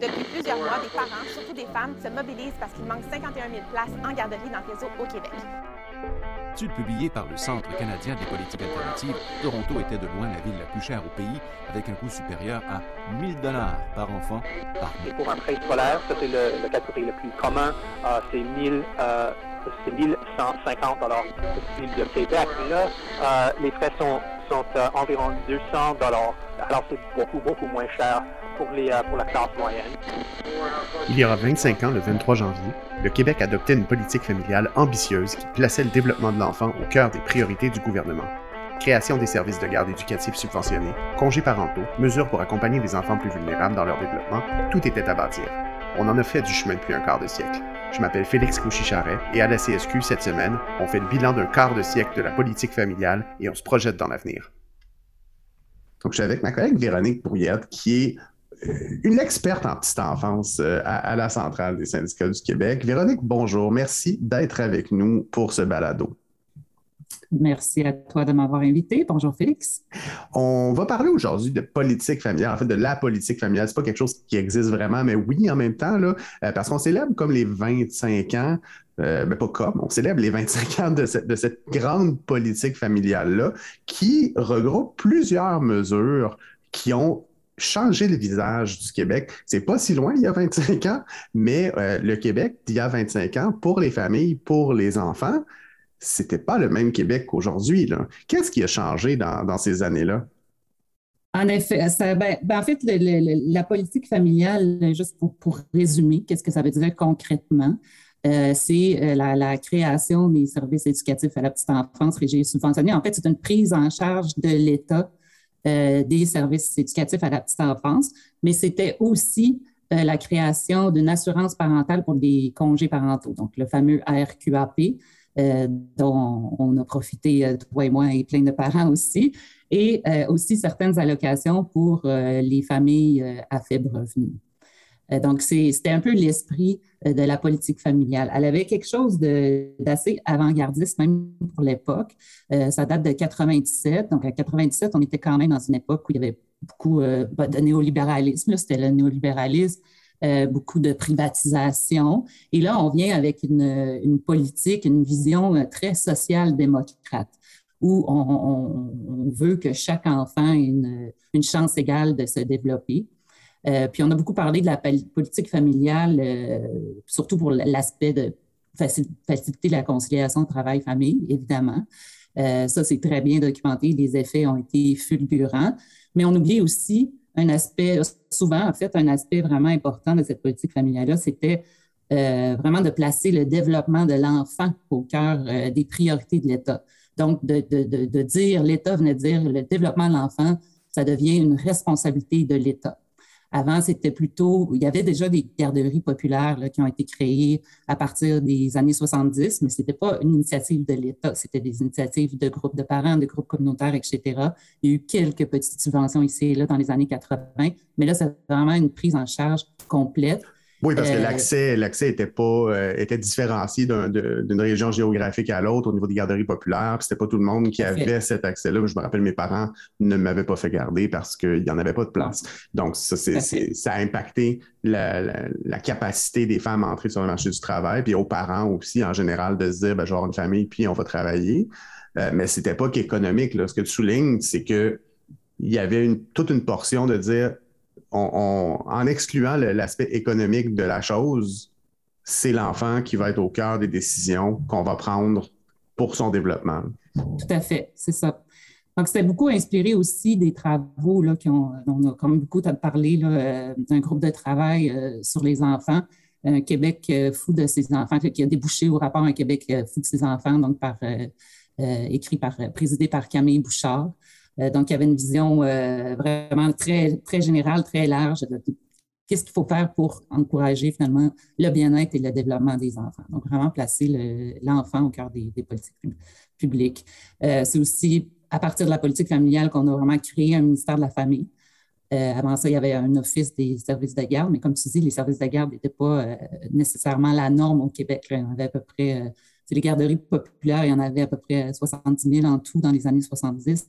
Depuis plusieurs mois, des parents, surtout des femmes, se mobilisent parce qu'il manque 51 000 places en garderie dans le réseau au Québec. Étude publiée par le Centre canadien des politiques alternatives, Toronto était de loin la ville la plus chère au pays, avec un coût supérieur à 1000 dollars par enfant par mois. Pour un prêt scolaire, ça c'est le, le catégorie le plus commun, euh, c'est 1000, euh, c'est 1150 dollars ville de Québec. Mais là, euh, les frais sont, sont euh, environ 200 dollars. Alors c'est beaucoup, beaucoup moins cher pour, les, euh, pour la classe moyenne. Il y aura 25 ans, le 23 janvier, le Québec adoptait une politique familiale ambitieuse qui plaçait le développement de l'enfant au cœur des priorités du gouvernement. Création des services de garde éducatifs subventionnés, congés parentaux, mesures pour accompagner les enfants plus vulnérables dans leur développement, tout était à bâtir. On en a fait du chemin depuis un quart de siècle. Je m'appelle Félix Couchy-Charret et à la CSQ cette semaine, on fait le bilan d'un quart de siècle de la politique familiale et on se projette dans l'avenir. Donc, je suis avec ma collègue Véronique Brouillette, qui est une experte en petite enfance euh, à, à la centrale des syndicats du Québec. Véronique, bonjour. Merci d'être avec nous pour ce balado. Merci à toi de m'avoir invité. Bonjour Félix. On va parler aujourd'hui de politique familiale, en fait de la politique familiale. C'est pas quelque chose qui existe vraiment, mais oui, en même temps, là, euh, parce qu'on célèbre comme les 25 ans, euh, ben pas comme, on célèbre les 25 ans de cette, de cette grande politique familiale-là qui regroupe plusieurs mesures qui ont changé le visage du Québec. C'est pas si loin il y a 25 ans, mais euh, le Québec d'il y a 25 ans, pour les familles, pour les enfants, c'était pas le même Québec qu'aujourd'hui. Qu'est-ce qui a changé dans, ces années-là? En effet, ben, ben, en fait, la politique familiale, juste pour, résumer, qu'est-ce que ça veut dire concrètement? Euh, c'est euh, la, la, création des services éducatifs à la petite enfance régis et subventionnés. En fait, c'est une prise en charge de l'État euh, des services éducatifs à la petite enfance, mais c'était aussi euh, la création d'une assurance parentale pour des congés parentaux, donc le fameux ARQAP, euh, dont on a profité, toi et moi, et plein de parents aussi, et aussi certaines allocations pour les familles à faible revenu. Donc, c'était un peu l'esprit de la politique familiale. Elle avait quelque chose d'assez avant-gardiste, même pour l'époque. ça date de 97. Donc, à 97, on était quand même dans une époque où il y avait beaucoup de néolibéralisme. C'était le néolibéralisme euh, beaucoup de privatisation. Et là, on vient avec une, une politique, une vision euh, très social-démocrate où on, on, on, veut que chaque enfant ait une, une chance égale de se développer. Euh, puis on a beaucoup parlé de la politique familiale, euh, surtout pour l'aspect de faciliter la conciliation travail-famille, évidemment. Euh, ça, c'est très bien documenté. Les effets ont été fulgurants. Mais on oublie aussi un aspect, souvent, en fait, un aspect vraiment important de cette politique familiale-là, c'était vraiment de placer le développement de l'enfant au cœur des priorités de l'État. Donc, de, de, de dire, l'État venait dire, le développement de l'enfant, ça devient une responsabilité de l'État. Avant, c'était plutôt, il y avait déjà des garderies populaires qui ont été créées à partir des années 70, mais ce n'était pas une initiative de l'État, c'était des initiatives de groupes de parents, de groupes communautaires, etc. Il y a eu quelques petites subventions ici et là dans les années 80, mais là, c'est vraiment une prise en charge complète. Oui, parce que euh, l'accès, l'accès était pas euh, était différencié d'une région géographique à l'autre au niveau des garderies populaires. C'était pas tout le monde qui avait cet accès-là. Je me rappelle, mes parents ne m'avaient pas fait garder parce qu'il n'y en avait pas de place. Donc, ça, ça a impacté la, la, la, capacité des femmes à entrer sur le marché du travail, puis aux parents aussi, en général, de se dire, ben, je vais avoir une famille, puis on va travailler. Euh, mais c'était pas qu'économique. Là. Ce que tu soulignes, c'est que il y avait une, toute une portion de dire en excluant l'aspect économique de la chose, c'est l'enfant qui va être au cœur des décisions qu'on va prendre pour son développement. Tout à fait, c'est ça. Donc, c'était beaucoup inspiré aussi des travaux là, qui ont, on a même beaucoup parlé euh, d'un groupe de travail euh, sur les enfants, un Québec euh, fou de ses enfants, qui a débouché au rapport Un Québec fou de ses enfants, donc par, écrit par, présidé par Camille Bouchard. Euh, donc, il y avait une vision euh, vraiment très, très générale, très large de, qu'est-ce qu'il faut faire pour encourager finalement le bien-être et le développement des enfants. Donc, vraiment placer l'enfant au cœur des, politiques publiques. Euh, c'est aussi à partir de la politique familiale qu'on a vraiment créé un ministère de la famille. Avant ça, il y avait un office des services de garde, mais comme tu dis, les services de garde n'étaient pas nécessairement la norme au Québec. Là. Avait à peu près les garderies populaires, il y en avait à peu près 70 000 en tout dans les années 70.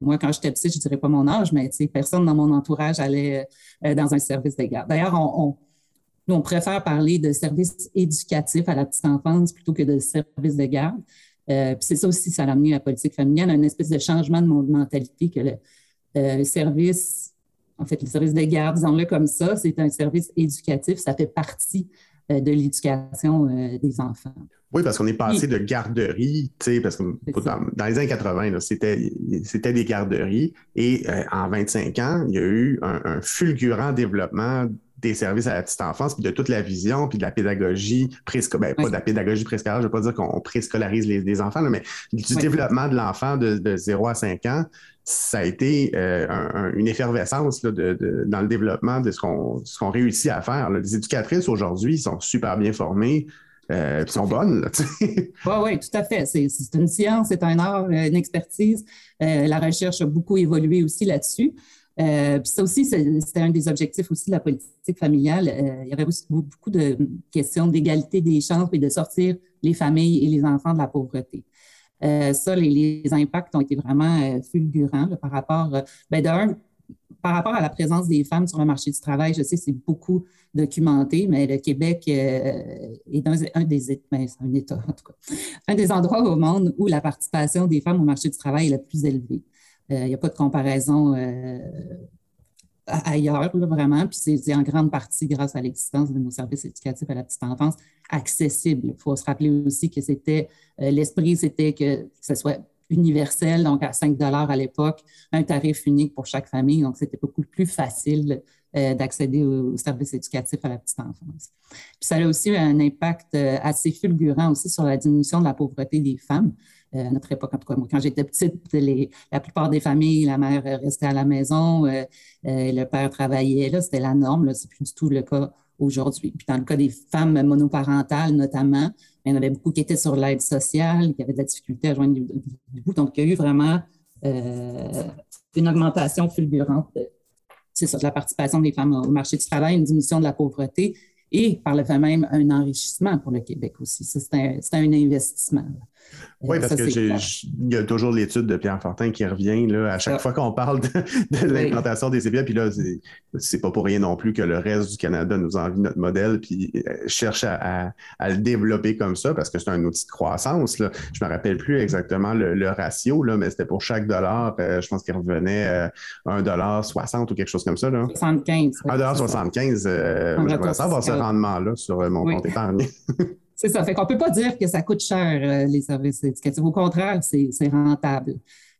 moi, quand j'étais petite, je dirais pas mon âge, mais personne dans mon entourage allait dans un service de garde. D'ailleurs, on, nous, on préfère parler de services éducatifs à la petite enfance plutôt que de services de garde. puis c'est ça aussi, ça a amené la politique familiale, une espèce de changement de mentalité que le service en fait, le service de garde, disons-le comme ça, c'est un service éducatif, ça fait partie euh, de l'éducation euh, des enfants. Oui, parce qu'on est passé de garderie, tu sais, parce que dans, les années 80, c'était des garderies, et euh, en 25 ans, il y a eu un, fulgurant développement des services à la petite enfance, puis de toute la vision, puis de la pédagogie préscolaire, ben, pas de la pédagogie préscolaire, je ne veux pas dire qu'on préscolarise les, enfants, mais du développement de l'enfant de, de, 0 à 5 ans, ça a été euh, une effervescence dans le développement de ce qu'on réussit à faire. Les éducatrices aujourd'hui sont super bien formées. Euh, sont bonnes. oui, oui, tout à fait. C'est une science, c'est un art, une expertise. Euh, la recherche a beaucoup évolué aussi là-dessus. puis ça aussi, c'était un des objectifs aussi de la politique familiale. il y avait aussi beaucoup de questions d'égalité des chances et de sortir les familles et les enfants de la pauvreté. Euh, ça, les, impacts ont été vraiment euh, fulgurants par rapport, euh, ben, d'un, par rapport à la présence des femmes sur le marché du travail, je sais c'est beaucoup documenté, mais le Québec est un, des ben, un État, en tout cas, un des endroits au monde où la participation des femmes au marché du travail est la plus élevée. Il n'y a pas de comparaison ailleurs, vraiment. Puis c'est en grande partie grâce à l'existence de nos services éducatifs à la petite enfance accessibles. Il faut se rappeler aussi que c'était euh, l'esprit, c'était que, ce soit universel, donc à 5 à l'époque, un tarif unique pour chaque famille. Donc, c'était beaucoup plus facile euh, d'accéder aux, services éducatifs à la petite enfance. Puis ça a aussi un impact euh, assez fulgurant aussi sur la diminution de la pauvreté des femmes. Euh, à notre époque, en tout cas, moi, quand j'étais petite, la plupart des familles, la mère restait à la maison, euh, euh, le père travaillait. Là, c'était la norme. Ce n'est plus du tout le cas aujourd'hui. Puis dans le cas des femmes monoparentales, notamment, il y en avait beaucoup qui étaient sur l'aide sociale, qui avaient de la difficulté à joindre du, bout. Donc, il y a eu vraiment une augmentation fulgurante c'est ça, de la participation des femmes au marché du travail, une diminution de la pauvreté et par le fait même un enrichissement pour le Québec aussi. C'est un, investissement. Oui, parce qu'il y a toujours l'étude de Pierre Fortin qui revient là, à chaque fois qu'on parle de, l'implantation des CPA. Puis là, c'est pas pour rien non plus que le reste du Canada nous envie notre modèle puis euh, cherche à, le développer comme ça parce que c'est un outil de croissance. Là. Je me rappelle plus exactement le, ratio, là, mais c'était pour chaque dollar, euh, je pense qu'il revenait euh, un dollar 60 ou quelque chose comme ça. Là. 75. 1,75 $. J'aimerais savoir ce rendement-là sur mon compte épargne. C'est ça. Fait qu'on ne peut pas dire que ça coûte cher, euh, les services éducatifs. Au contraire, c'est rentable.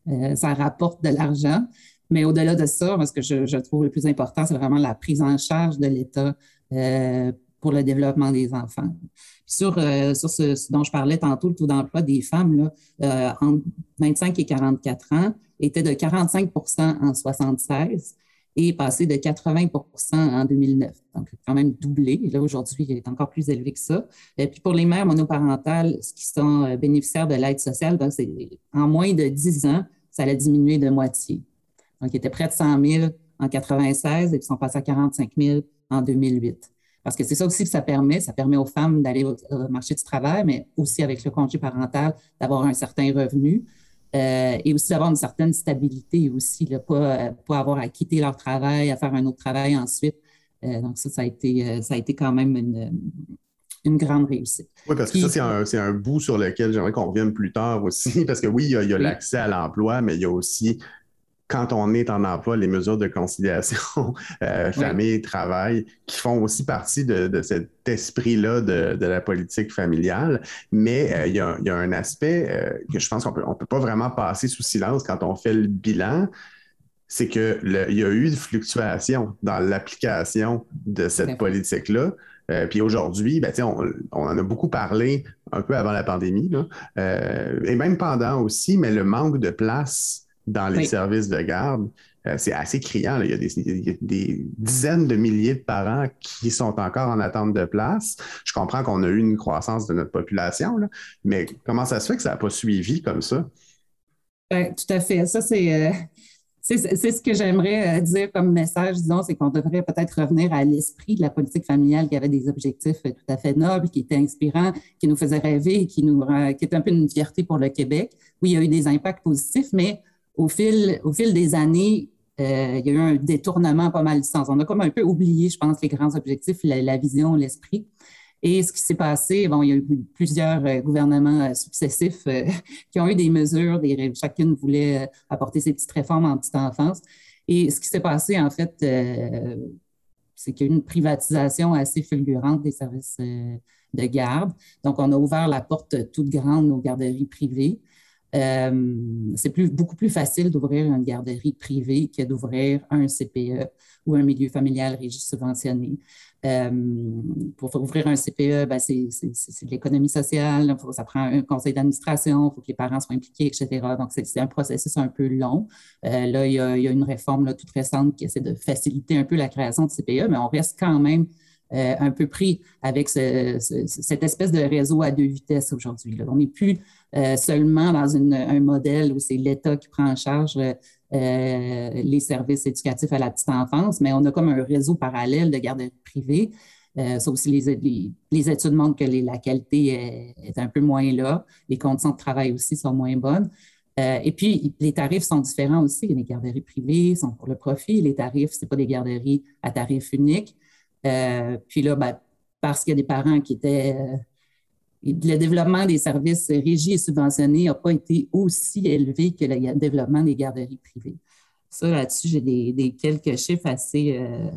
Euh, ça rapporte de l'argent. Mais au-delà de ça, ce que je, trouve le plus important, c'est vraiment la prise en charge de l'État euh, pour le développement des enfants. sur, sur ce, dont je parlais tantôt, le taux d'emploi des femmes, là, entre 25 et 44 ans, était de 45% en 76 et passé de 80% en 2009. Donc, quand même doublé. Là, aujourd'hui, il est encore plus élevé que ça. Et puis, pour les mères monoparentales qui sont euh, bénéficiaires de l'aide sociale, ben, en moins de 10 ans, ça a diminué de moitié. Donc, il était près de 100 000 en 96 et puis sont passés à 45 000 en 2008. Parce que c'est ça aussi que ça permet. Ça permet aux femmes d'aller au, marché du travail, mais aussi avec le congé parental, d'avoir un certain revenu. Euh, et aussi d'avoir une certaine stabilité aussi, là, pas, pas, avoir à quitter leur travail, à faire un autre travail ensuite. Euh, donc ça, ça a été, euh, ça a été quand même une, une grande réussite. Oui, parce que ça, c'est un, un, bout sur lequel j'aimerais qu'on revienne plus tard aussi, parce que oui, il y a l'accès à l'emploi, mais il y a aussi quand on est en emploi, les mesures de conciliation euh, famille, travail, qui font aussi partie de, cet esprit-là de, la politique familiale. Mais euh, il y, a un aspect euh, que je pense qu'on peut, on peut pas vraiment passer sous silence quand on fait le bilan. C'est qu'il y a eu une fluctuation dans l'application de cette politique-là. puis aujourd'hui, ben, on, on, en a beaucoup parlé un peu avant la pandémie, et même pendant aussi, mais le manque de place dans les services de garde, euh, c'est assez criant. Il, y a des, dizaines de milliers de parents qui sont encore en attente de place. Je comprends qu'on a eu une croissance de notre population, mais comment ça se fait que ça n'a pas suivi comme ça? Ben, tout à fait. Ça, c'est. Euh, c'est ce que j'aimerais euh, dire comme message, disons, c'est qu'on devrait peut-être revenir à l'esprit de la politique familiale qui avait des objectifs tout à fait nobles, qui étaient inspirants, qui nous faisaient rêver, qui, nous, qui était un peu une fierté pour le Québec. Oui, il y a eu des impacts positifs, mais au fil, des années, euh, il y a eu un détournement pas mal du sens. On a comme un peu oublié, je pense, les grands objectifs, la vision, l'esprit. Et ce qui s'est passé, bon, il y a eu plusieurs euh, gouvernements euh, successifs qui ont eu des mesures, chacune voulait apporter ses petites réformes en petite enfance. Et ce qui s'est passé, en fait, c'est qu'il y a eu une privatisation assez fulgurante des services de garde. Donc, on a ouvert la porte toute grande aux garderies privées. C'est plus, beaucoup plus facile d'ouvrir une garderie privée que d'ouvrir un CPE ou un milieu familial régi subventionné. Euh, pour ouvrir un CPE, ben c'est de l'économie sociale, ça prend un conseil d'administration, il faut que les parents soient impliqués, etc. Donc, c'est un processus un peu long. Euh, là, il y, a, une réforme toute récente qui essaie de faciliter un peu la création de CPE, mais on reste quand même euh, un peu pris avec cette espèce de réseau à deux vitesses aujourd'hui. On n'est plus seulement dans un modèle où c'est l'État qui prend en charge euh, les services éducatifs à la petite enfance, mais on a comme un réseau parallèle de garderies privées. Euh, ça aussi, les, études montrent que la qualité est, un peu moins là. Les conditions de travail aussi sont moins bonnes. Euh, et puis, les tarifs sont différents aussi. Les garderies privées sont pour le profit. Les tarifs, ce pas des garderies à tarif unique. Puis là, ben, parce qu'il y a des parents qui étaient le développement des services régis et subventionnés n'a pas été aussi élevé que le développement des garderies privées. Ça, là-dessus, j'ai des, quelques chiffres assez, euh,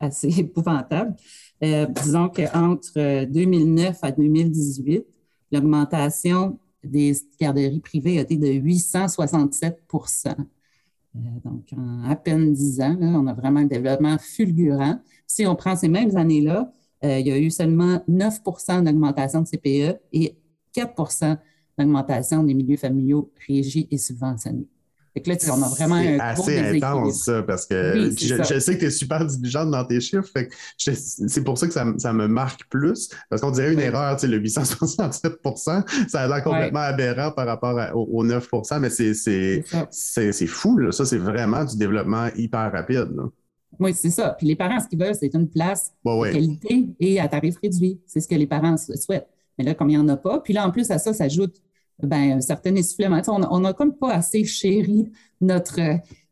assez épouvantables. Euh, disons qu'entre 2009 à 2018, l'augmentation des garderies privées a été de 867% euh, Donc, en à peine 10 ans, on a vraiment un développement fulgurant. Si on prend ces mêmes années-là, euh, il y a eu seulement 9% d'augmentation de CPE et 4% d'augmentation des milieux familiaux régis et subventionnés. Fait que là, on a vraiment un assez intense, ça, parce que je, sais que tu es super diligente dans tes chiffres. c'est pour ça que ça, me marque plus, parce qu'on dirait une erreur, tu sais, le 867% ça a l'air complètement aberrant par rapport au, 9% mais c'est fou, là. Ça, c'est vraiment du développement hyper rapide. Là. Oui, c'est ça. Puis les parents, ce qu'ils veulent, c'est une place de qualité et à tarif réduit. C'est ce que les parents souhaitent. Mais là, comme il n'y en a pas, puis là, en plus à ça s'ajoute ben, un certain essoufflement. On n'a comme pas assez chéri notre,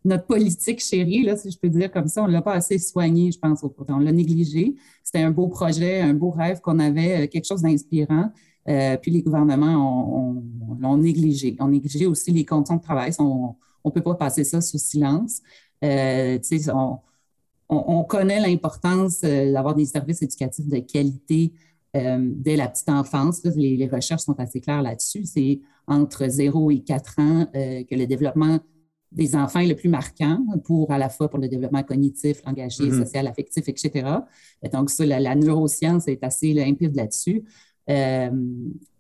notre politique chérie, là, si je peux dire comme ça. On ne l'a pas assez soigné, je pense. On l'a négligé. C'était un beau projet, un beau rêve qu'on avait, euh, quelque chose d'inspirant. Euh, puis les gouvernements l'ont négligé. On négligé aussi les conditions de travail. On ne peut pas passer ça sous silence. Euh, on, on, connaît l'importance euh, d'avoir des services éducatifs de qualité euh, dès la petite enfance. les, recherches sont assez claires là-dessus. C'est entre 0 et 4 ans euh, que le développement des enfants est le plus marquant pour à la fois pour le développement cognitif, langagier, mm-hmm. social, affectif, etc. donc, ça, la, neuroscience est assez limpide là-dessus.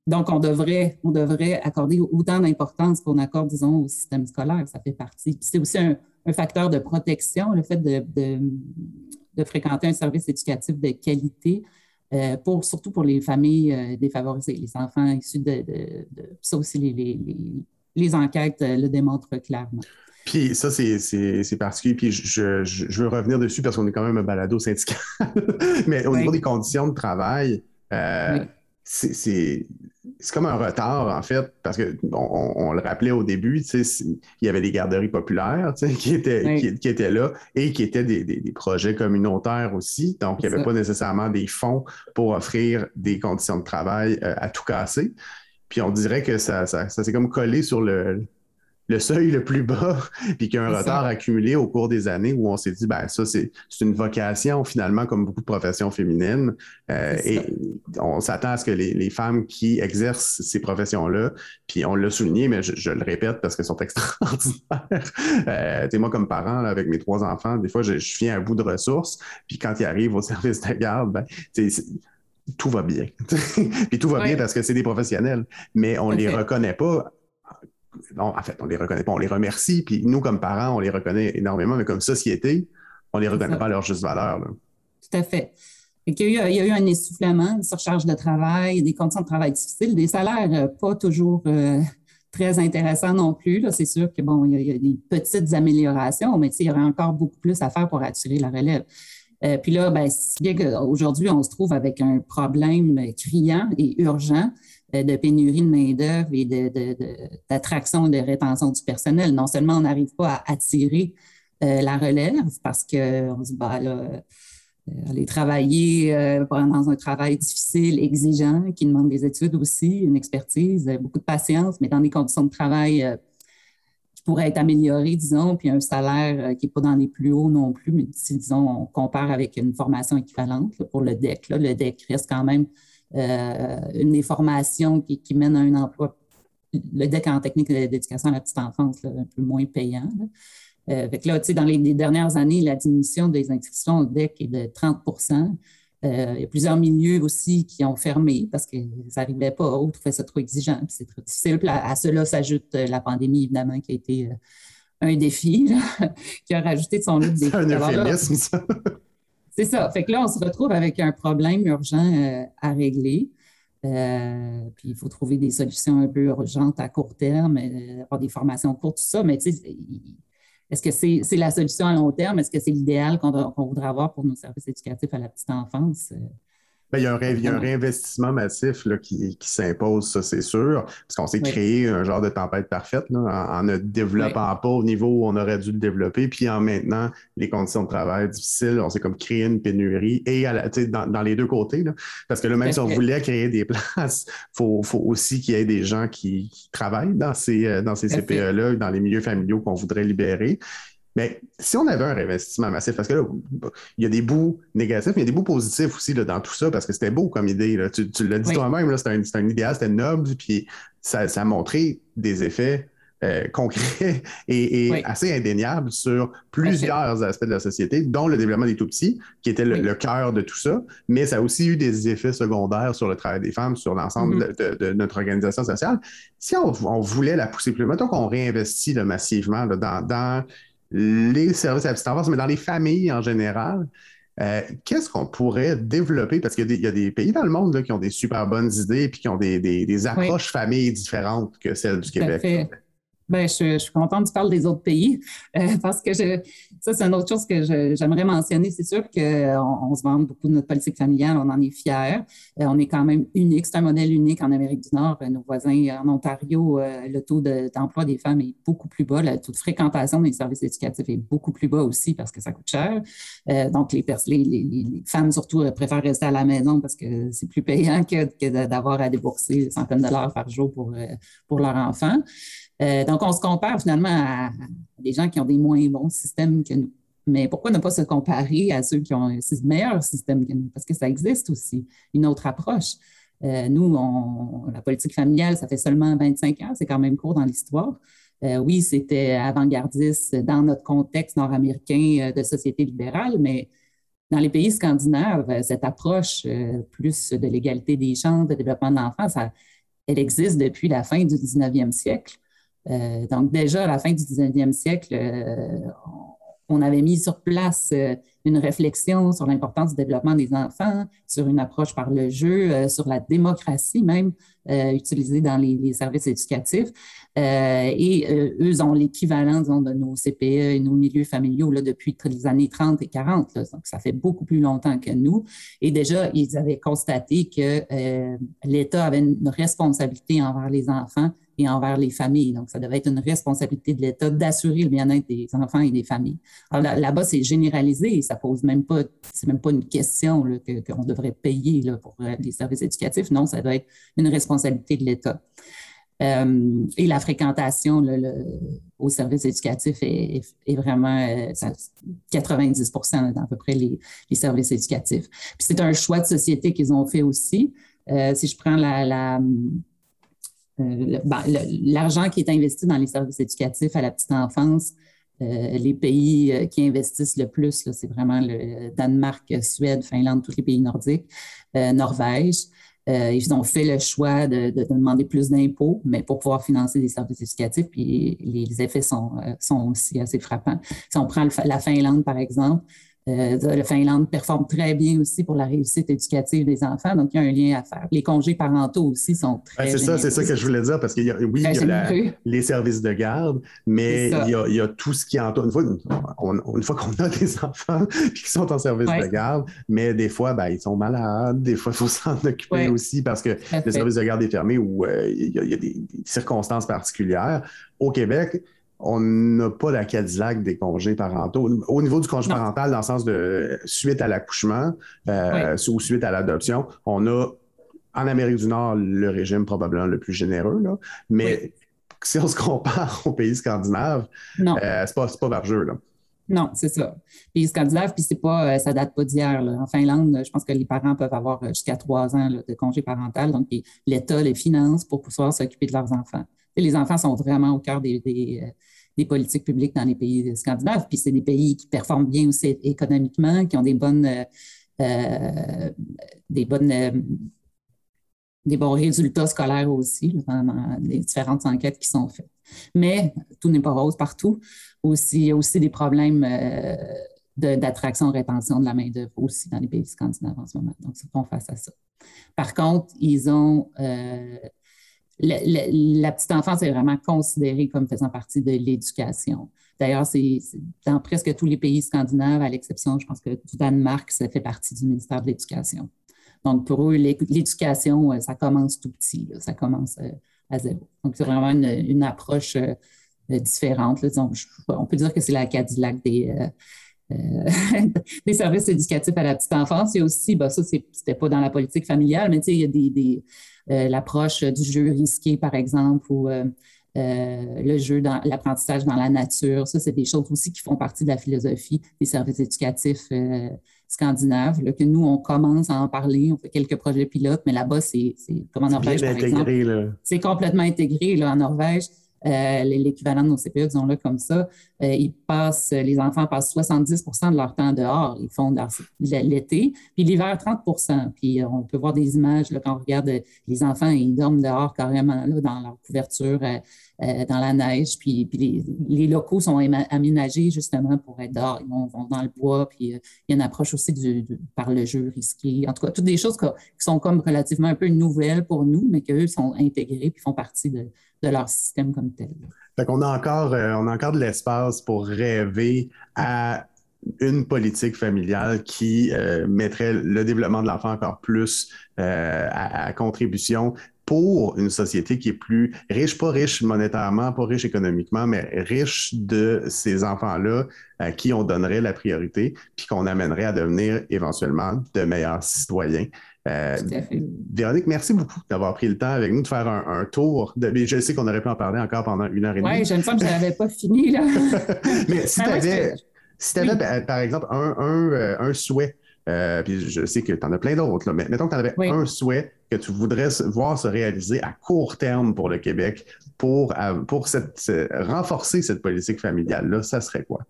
donc, on devrait, on devrait accorder autant d'importance qu'on accorde, disons, au système scolaire. Ça fait partie. c'est aussi un, un facteur de protection, le fait de, de, fréquenter un service éducatif de qualité, euh, pour, surtout pour les familles euh, défavorisées, les enfants issus de, ça aussi, les, les, les, enquêtes euh, le démontrent clairement. Puis ça, c'est particulier. Puis je, je, veux revenir dessus parce qu'on est quand même un balado syndical. Mais au niveau des conditions de travail, c'est comme un retard, en fait, parce qu'on on, le rappelait au début, il y avait des garderies populaires qui étaient, qui, étaient là et qui étaient des, projets communautaires aussi. Donc, il n'y avait pas nécessairement des fonds pour offrir des conditions de travail euh, à tout casser. Puis on dirait que ça, ça s'est comme collé sur le, le seuil le plus bas, puis qu'il y a un retard accumulé au cours des années où on s'est dit, ben ça, c'est une vocation finalement, comme beaucoup de professions féminines. Euh, et on s'attend à ce que les, femmes qui exercent ces professions-là, puis on l'a souligné, mais je, le répète parce qu'elles sont extraordinaires. Euh, moi, comme parent, avec mes trois enfants, des fois, je, je, viens à bout de ressources, puis quand ils arrivent au service de garde, ben, tout va bien. puis tout va bien parce que c'est des professionnels, mais on ne les reconnaît pas non, en fait, on les reconnaît pas, on les remercie, puis nous, comme parents, on les reconnaît énormément, mais comme société, on les reconnaît pas à leur juste valeur. Tout à fait. il, y a eu, un essoufflement, une surcharge de travail, des conditions de travail difficiles, des salaires euh, pas toujours euh, très intéressant non plus. C'est sûr que bon, il y, a, des petites améliorations, mais il y aurait encore beaucoup plus à faire pour attirer la relève. Euh, puis là, ben, bien qu'aujourd'hui, on se trouve avec un problème criant et urgent de pénurie de main-d'œuvre et d'attraction de, et de rétention du personnel. Non seulement on n'arrive pas à attirer euh, la relève parce qu'on se dit, bah, là, aller travailler dans un travail difficile, exigeant, qui demande des études aussi, une expertise, beaucoup de patience, mais dans des conditions de travail pourrait être amélioré, disons, puis un salaire euh, qui n'est pas dans les plus hauts non plus, mais si, disons, on compare avec une formation équivalente pour le DEC. le DEC reste quand même euh, une des formations qui, mène à un emploi, le DEC en technique d'éducation à la petite enfance, un peu moins payant. Euh, là, dans les, dernières années, la diminution des inscriptions au DEC est de 30 euh, il y a plusieurs milieux aussi qui ont fermé parce qu'ils n'arrivaient pas, ou trouvaient ça trop exigeant. C'est trop difficile. à, cela s'ajoute euh, la pandémie, évidemment, qui a été euh, un défi, qui a rajouté de son lot de défis. C'est un euphémisme, ça. C'est ça. Fait que là, on se retrouve avec un problème urgent à régler. puis il faut trouver des solutions un peu urgentes à court terme, avoir des formations courtes, tout ça. Mais tu sais, est-ce que c'est la solution à long terme? Est-ce que c'est l'idéal qu'on voudrait avoir pour nos services éducatifs à la petite enfance? Ben, il, y a un, réinvestissement massif là, qui, s'impose, ça c'est sûr, parce qu'on s'est créé un genre de tempête parfaite en, ne développant pas au niveau où on aurait dû le développer, puis en maintenant les conditions de travail difficiles, on s'est comme créé une pénurie, et à dans, les deux côtés, parce que là, même si on voulait créer des places, il faut, aussi qu'il y ait des gens qui, travaillent dans ces, euh, dans ces CPE-là, dans les milieux familiaux qu'on voudrait libérer. Mais si on avait un réinvestissement massif, parce que là, il y a des bouts négatifs, mais il y a des bouts positifs aussi là, dans tout ça, parce que c'était beau comme idée. Tu, l'as dit toi-même, c'était un, idéal, c'était noble, puis ça, a montré des effets euh, concrets et, assez indéniables sur plusieurs aspects de la société, dont le développement des tout-petits, qui était le, cœur de tout ça, mais ça a aussi eu des effets secondaires sur le travail des femmes, sur l'ensemble mm-hmm. de, notre organisation sociale. Si on, voulait la pousser plus loin, mettons qu'on réinvestit massivement dans les services à la mais dans les familles en général, euh, qu'est-ce qu'on pourrait développer? Parce qu'il y, a des pays dans le monde qui ont des super bonnes idées et qui ont des, approches familles différentes que celles du Québec. Ben, je, suis contente que tu parles des autres pays euh, parce que je, ça, c'est une autre chose que j'aimerais mentionner. C'est sûr qu'on on se vante beaucoup de notre politique familiale, on en est fiers. Euh, on est quand même unique, c'est un modèle unique en Amérique du Nord. nos voisins en Ontario, euh, le taux d'emploi des femmes est beaucoup plus bas. Le taux de fréquentation des services éducatifs est beaucoup plus bas aussi parce que ça coûte cher. donc, les, les, les, femmes, surtout, préfèrent rester à la maison parce que c'est plus payant que, d'avoir à débourser centaines de dollars par jour pour, pour leur enfant. Euh, donc, on se compare finalement à, des gens qui ont des moins bons systèmes que nous. Mais pourquoi ne pas se comparer à ceux qui ont un meilleur système que nous? Parce que ça existe aussi, une autre approche. Euh, nous, la politique familiale, ça fait seulement 25 ans, c'est quand même court dans l'histoire. Euh, oui, c'était avant-gardiste dans notre contexte nord-américain de société libérale, mais dans les pays scandinaves, cette approche plus de l'égalité des chances, de développement de l'enfant, elle existe depuis la fin du 19e siècle. Euh, donc déjà, à la fin du 19e siècle, euh, on avait mis sur place euh, une réflexion sur l'importance du développement des enfants, sur une approche par le jeu, sur la démocratie même utilisée dans les, services éducatifs. et eux ont l'équivalent de nos CPE et nos milieux familiaux là, depuis les années 30 et 40. donc, ça fait beaucoup plus longtemps que nous. Et déjà, ils avaient constaté que l'État avait une responsabilité envers les enfants et envers les familles. Donc, ça devait être une responsabilité de l'État d'assurer le bien-être des enfants et des familles. Alors là-bas, c'est généralisé et ça pose même pas, c'est même pas une question qu'on devrait payer là, pour euh, les services éducatifs. Non, ça doit être une responsabilité de l'État. Euh, et la fréquentation le, au service éducatif est, vraiment 90 euh, à peu près les, services éducatifs. Puis c'est un choix de société qu'ils ont fait aussi. si je prends la euh, ben, l'argent qui est investi dans les services éducatifs à la petite enfance, euh, les pays euh, qui investissent le plus, c'est vraiment le Danemark, Suède, Finlande, tous les pays nordiques, Norvège. ils ont fait le choix de, demander plus d'impôts, mais pour pouvoir financer des services éducatifs, puis les effets sont aussi assez frappants. Si on prend la Finlande, par exemple, Euh, le Finlande performe très bien aussi pour la réussite éducative des enfants, donc il y a un lien à faire. Les congés parentaux aussi sont très. c'est ça, c'est ça que je voulais dire, parce qu'il y a, oui, il y a les services de garde, mais il y, a, tout ce qui entoure. Une fois, une fois qu'on a des enfants qui sont en service de garde, mais des fois, ben, ils sont malades, des fois, il faut s'en occuper aussi parce que le service de garde est fermé ou euh, il y, a des circonstances particulières. Au Québec, on n'a pas la Cadillac des congés parentaux. Au niveau du congé parental, dans le sens de suite à l'accouchement euh, ou suite à l'adoption, on a en Amérique du Nord le régime probablement le plus généreux, là, mais si on se compare aux pays scandinaves, euh, c'est pas, pas. Là. Non, c'est ça. Pays scandinaves, puis c'est pas, euh, ça date pas d'hier. En Finlande, je pense que les parents peuvent avoir jusqu'à trois ans de congé parental, donc l'État les finance pour pouvoir s'occuper de leurs enfants les enfants sont vraiment au cœur des, des, politiques publiques dans les pays scandinaves. Puis c'est des pays qui performent bien aussi économiquement, qui ont des bonnes, euh, euh, des bonnes, euh, des bons résultats scolaires aussi dans, les différentes enquêtes qui sont faites. Mais tout n'est pas rose partout. Aussi, il y a aussi des problèmes d'attraction, rétention de la main-d'œuvre aussi dans les pays scandinaves en ce moment. Donc, ils font face à ça. Par contre, ils ont la, petite enfance est vraiment considérée comme faisant partie de l'éducation. D'ailleurs, c'est dans presque tous les pays scandinaves, à l'exception, je pense que du Danemark, ça fait partie du ministère de l'Éducation. Donc, pour eux, l'éducation, euh, ça commence tout petit, ça commence euh, à zéro. Donc, c'est vraiment une, approche euh, différente. on peut dire que c'est la Cadillac des, services éducatifs à la petite enfance. Il y a aussi, ben, ça, c'était pas dans la politique familiale, mais il y a des l'approche du jeu risqué, par exemple, ou euh, euh, le jeu dans l'apprentissage dans la nature. Ça, c'est des choses aussi qui font partie de la philosophie des services éducatifs scandinaves, que nous, on commence à en parler, on fait quelques projets pilotes, mais là-bas, c'est comme en Norvège, par exemple. C'est complètement intégré. Là, en Norvège, euh, l'équivalent de nos CPE, disons-le comme ça, euh, ils passent, les enfants passent 70% de leur temps dehors. Ils font l'été, puis l'hiver, 30% Puis euh, on peut voir des images là, quand on regarde les enfants, ils dorment dehors carrément là, dans leur couverture, dans la neige. Puis, les, locaux sont aménagés justement pour être dehors. Ils vont, dans le bois, puis il y a une approche aussi du, par le jeu risqué. En tout cas, toutes des choses qui sont comme relativement un peu nouvelles pour nous, mais qu'eux sont intégrés puis font partie de de leur système comme tel. Fait qu'on a encore, euh, on a encore de l'espace pour rêver à une politique familiale qui euh, mettrait le développement de l'enfant encore plus euh, à, contribution pour une société qui est plus riche, pas riche monétairement, pas riche économiquement, mais riche de ces enfants-là à qui on donnerait la priorité, puis qu'on amènerait à devenir éventuellement de meilleurs citoyens. Euh, Véronique, merci beaucoup d'avoir pris le temps avec nous de faire un, tour. De, je sais qu'on aurait pu en parler encore pendant une heure et demie. Oui, je me sens que je n'avais pas fini. Là. Mais si tu avais, si avais par exemple, un, un, euh, un souhait, euh, puis je sais que tu en as plein d'autres, mais mettons que tu en avais un souhait que tu voudrais voir se réaliser à court terme pour le Québec pour, pour cette, renforcer cette politique familiale-là, ça serait quoi?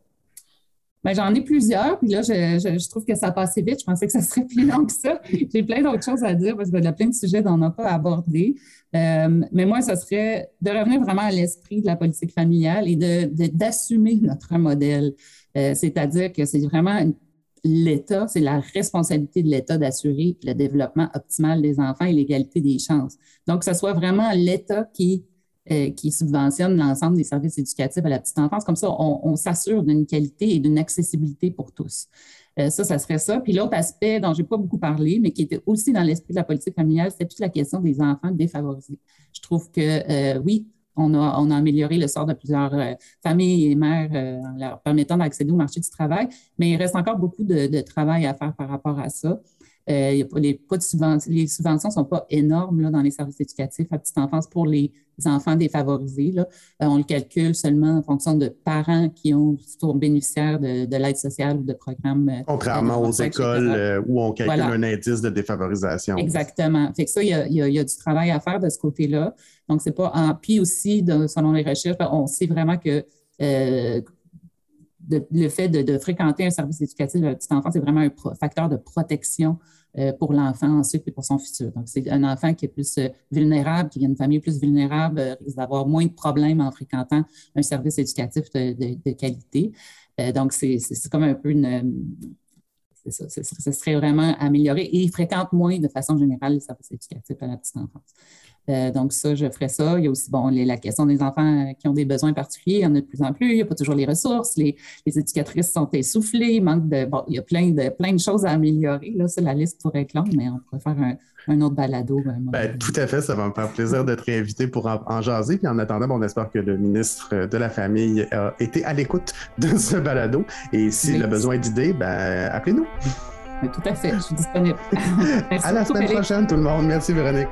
Ben, j'en ai plusieurs, puis là, je, trouve que ça passé vite. Je pensais que ça serait plus long que ça. J'ai plein d'autres choses à dire parce qu'il y a plein de sujets dont on n'a pas abordé. Euh, mais moi, ça serait de revenir vraiment à l'esprit de la politique familiale et d'assumer de, notre modèle. Euh, c'est-à-dire que c'est vraiment l'État, c'est la responsabilité de l'État d'assurer le développement optimal des enfants et l'égalité des chances. Donc, que ce soit vraiment l'État qui euh, qui subventionne l'ensemble des services éducatifs à la petite enfance. Comme ça, on, s'assure d'une qualité et d'une accessibilité pour tous. Euh, ça, ça serait ça. Puis l'autre aspect dont je n'ai pas beaucoup parlé, mais qui était aussi dans l'esprit de la politique familiale, c'est toute la question des enfants défavorisés. Je trouve que euh, oui, on a, on a, amélioré le sort de plusieurs familles et mères en leur permettant d'accéder au marché du travail, mais il reste encore beaucoup de travail à faire par rapport à ça. Euh, les, pas de subventions, les subventions ne sont pas énormes là, dans les services éducatifs à petite enfance pour les enfants défavorisés. Là. Euh, on le calcule seulement en fonction de parents qui ont, sont bénéficiaires de, de l'aide sociale ou de programmes. Euh, Contrairement aux écoles où on calcule un indice de défavorisation. Exactement. Fait que ça, il y a, y a, du travail à faire de ce côté-là. Donc, c'est pas en. Puis aussi, selon les recherches, ben, on sait vraiment que le fait de, de, fréquenter un service éducatif de la petite enfance, c'est vraiment un facteur de protection pour l'enfant ensuite et pour son futur. Donc, c'est un enfant qui est plus euh, vulnérable, qui vient d'une famille plus vulnérable, euh, risque d'avoir moins de problèmes en fréquentant un service éducatif de, qualité. donc, c'est comme un peu une, ça, ce serait vraiment amélioré et ils fréquentent moins de façon générale les services éducatifs à la petite enfance. Euh, donc, ça, je ferai ça. Il y a aussi bon, la question des enfants qui ont des besoins particuliers. Il y en a de plus en plus. Il n'y a pas toujours les ressources. Les, éducatrices sont essoufflées. manque de, bon, il y a plein de, plein de choses à améliorer. Là, la liste pourrait être longue, mais on pourrait faire un, autre balado. Ben, tout à fait. Ça va me faire plaisir d'être invité pour en, jaser. Puis en attendant, on espère que le ministre de la Famille a été à l'écoute de ce balado. Et s'il a besoin d'idées, ben, appelez-nous. tout à fait. Je suis disponible. à la semaine prochaine, tout le monde. Merci, Véronique.